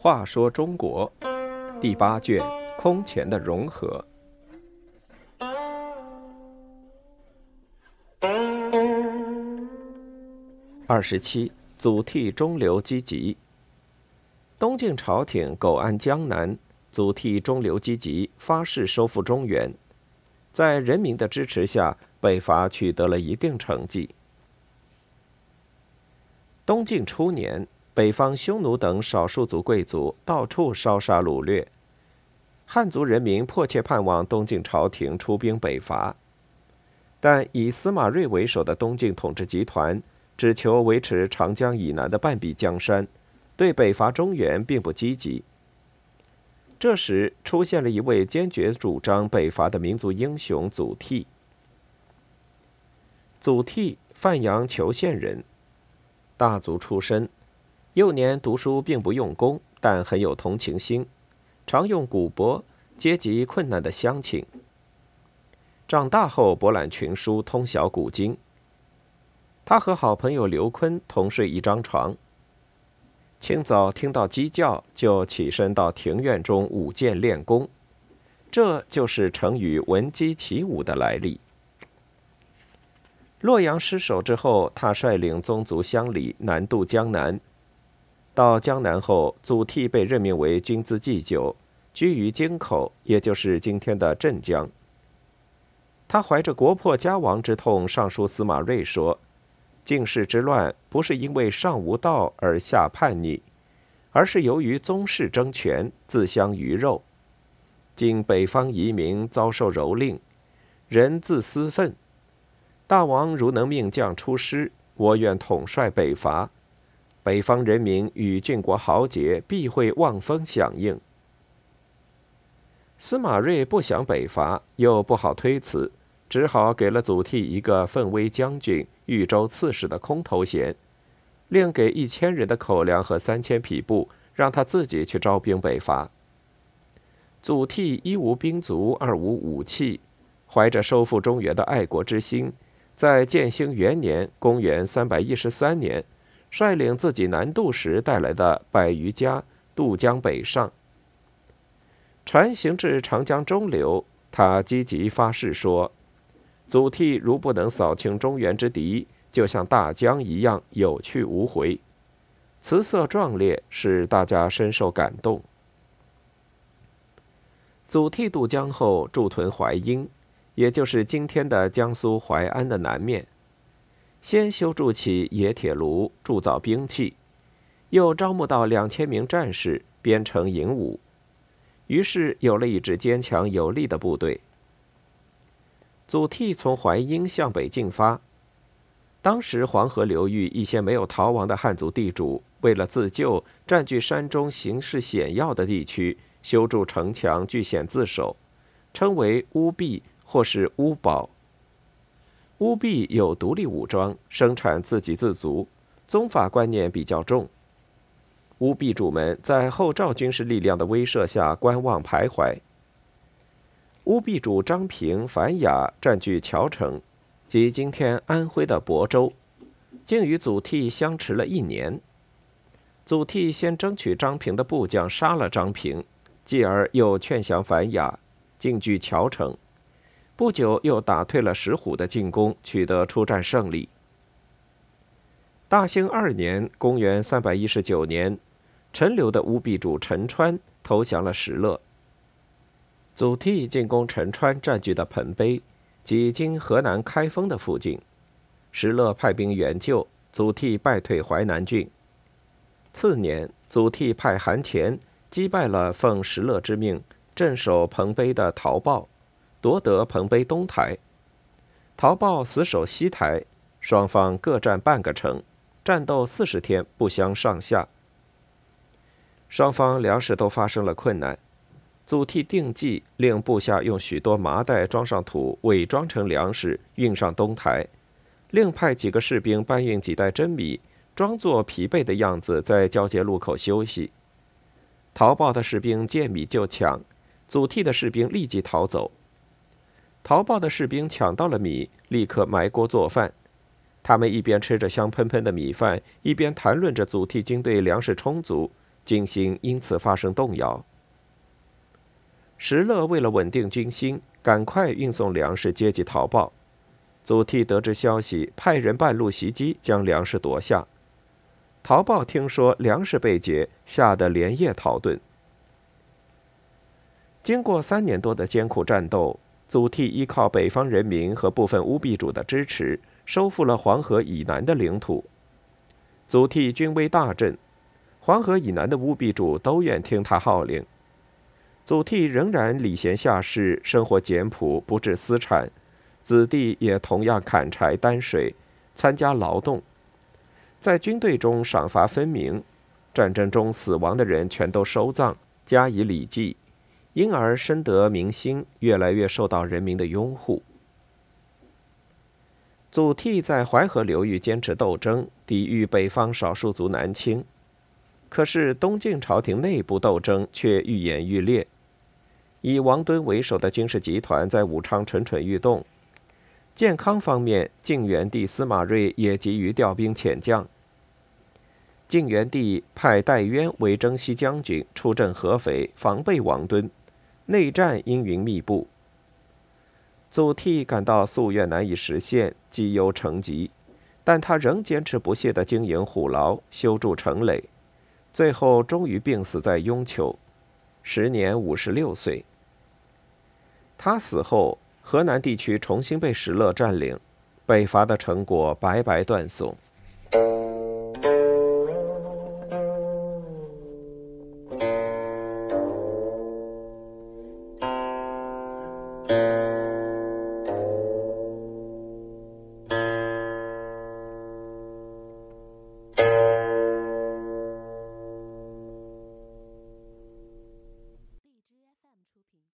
话说中国第八卷空前的融合。二十七，祖逖中流击楫。东晋朝廷苟安江南，祖逖中流击楫，发誓收复中原。在人民的支持下，北伐取得了一定成绩。东晋初年，北方匈奴等少数族贵族到处烧杀掳掠，汉族人民迫切盼望东晋朝廷出兵北伐，但以司马睿为首的东晋统治集团只求维持长江以南的半壁江山。对北伐中原并不积极。这时出现了一位坚决主张北伐的民族英雄祖逖。祖逖，范阳裘县人，大族出身。幼年读书并不用功，但很有同情心，常用古帛接济困难的乡亲。长大后博览群书，通晓古今。他和好朋友刘琨同睡一张床。清早听到鸡叫，就起身到庭院中舞剑练功，这就是成语“闻鸡起舞”的来历。洛阳失守之后，他率领宗族乡里南渡江南。到江南后，祖逖被任命为军资祭酒，居于京口，也就是今天的镇江。他怀着国破家亡之痛，上书司马睿说。进士之乱不是因为上无道而下叛逆，而是由于宗室争权，自相鱼肉。今北方移民遭受蹂躏，人自私愤。大王如能命将出师，我愿统帅北伐。北方人民与郡国豪杰必会望风响应。司马睿不想北伐，又不好推辞。只好给了祖逖一个奋威将军、豫州刺史的空头衔，另给一千人的口粮和三千匹布，让他自己去招兵北伐。祖逖一无兵卒，二无武器，怀着收复中原的爱国之心，在建兴元年（公元313年），率领自己南渡时带来的百余家渡江北上。船行至长江中流，他积极发誓说。祖逖如不能扫清中原之敌，就像大江一样有去无回。词色壮烈，使大家深受感动。祖逖渡江后，驻屯淮阴，也就是今天的江苏淮安的南面，先修筑起冶铁炉，铸造兵器，又招募到两千名战士，编成营伍，于是有了一支坚强有力的部队。祖逖从淮阴向北进发。当时黄河流域一些没有逃亡的汉族地主，为了自救，占据山中形势险要的地区，修筑城墙，据险自守，称为乌壁或是乌堡。乌壁有独立武装，生产自给自足，宗法观念比较重。乌壁主们在后赵军事力量的威慑下观望徘徊。乌壁主张平、樊雅占据谯城，即今天安徽的亳州，竟与祖逖相持了一年。祖逖先争取张平的部将杀了张平，继而又劝降樊雅，进据谯城。不久又打退了石虎的进攻，取得出战胜利。大兴二年（公元319年），陈留的乌壁主陈川投降了石勒。祖逖进攻陈川占据的彭碑，即今河南开封的附近。石勒派兵援救，祖逖败退淮南郡。次年，祖逖派韩虔击败了奉石勒之命镇守彭碑的陶豹，夺得彭碑东台。陶豹死守西台，双方各占半个城，战斗四十天不相上下。双方粮食都发生了困难。祖逖定计，令部下用许多麻袋装上土，伪装成粮食运上东台；另派几个士兵搬运几袋真米，装作疲惫的样子，在交接路口休息。逃跑的士兵见米就抢，祖逖的士兵立即逃走。逃跑的士兵抢到了米，立刻埋锅做饭。他们一边吃着香喷喷的米饭，一边谈论着祖逖军队粮食充足，军心因此发生动摇。石勒为了稳定军心，赶快运送粮食接济逃报。祖逖得知消息，派人半路袭击，将粮食夺下。陶豹听说粮食被劫，吓得连夜逃遁。经过三年多的艰苦战斗，祖逖依靠北方人民和部分乌壁主的支持，收复了黄河以南的领土。祖逖军威大振，黄河以南的乌壁主都愿听他号令。祖逖仍然礼贤下士，生活简朴，不置私产，子弟也同样砍柴担水，参加劳动，在军队中赏罚分明，战争中死亡的人全都收葬，加以礼祭，因而深得民心，越来越受到人民的拥护。祖逖在淮河流域坚持斗争，抵御北方少数族南侵，可是东晋朝廷内部斗争却愈演愈烈。以王敦为首的军事集团在武昌蠢蠢欲动。健康方面，晋元帝司马睿也急于调兵遣将。晋元帝派戴渊为征西将军，出镇合肥，防备王敦。内战阴云密布。祖逖感到夙愿难以实现，积忧成疾，但他仍坚持不懈地经营虎牢，修筑城垒，最后终于病死在雍丘。时年五十六岁。他死后，河南地区重新被石勒占领，北伐的成果白白断送。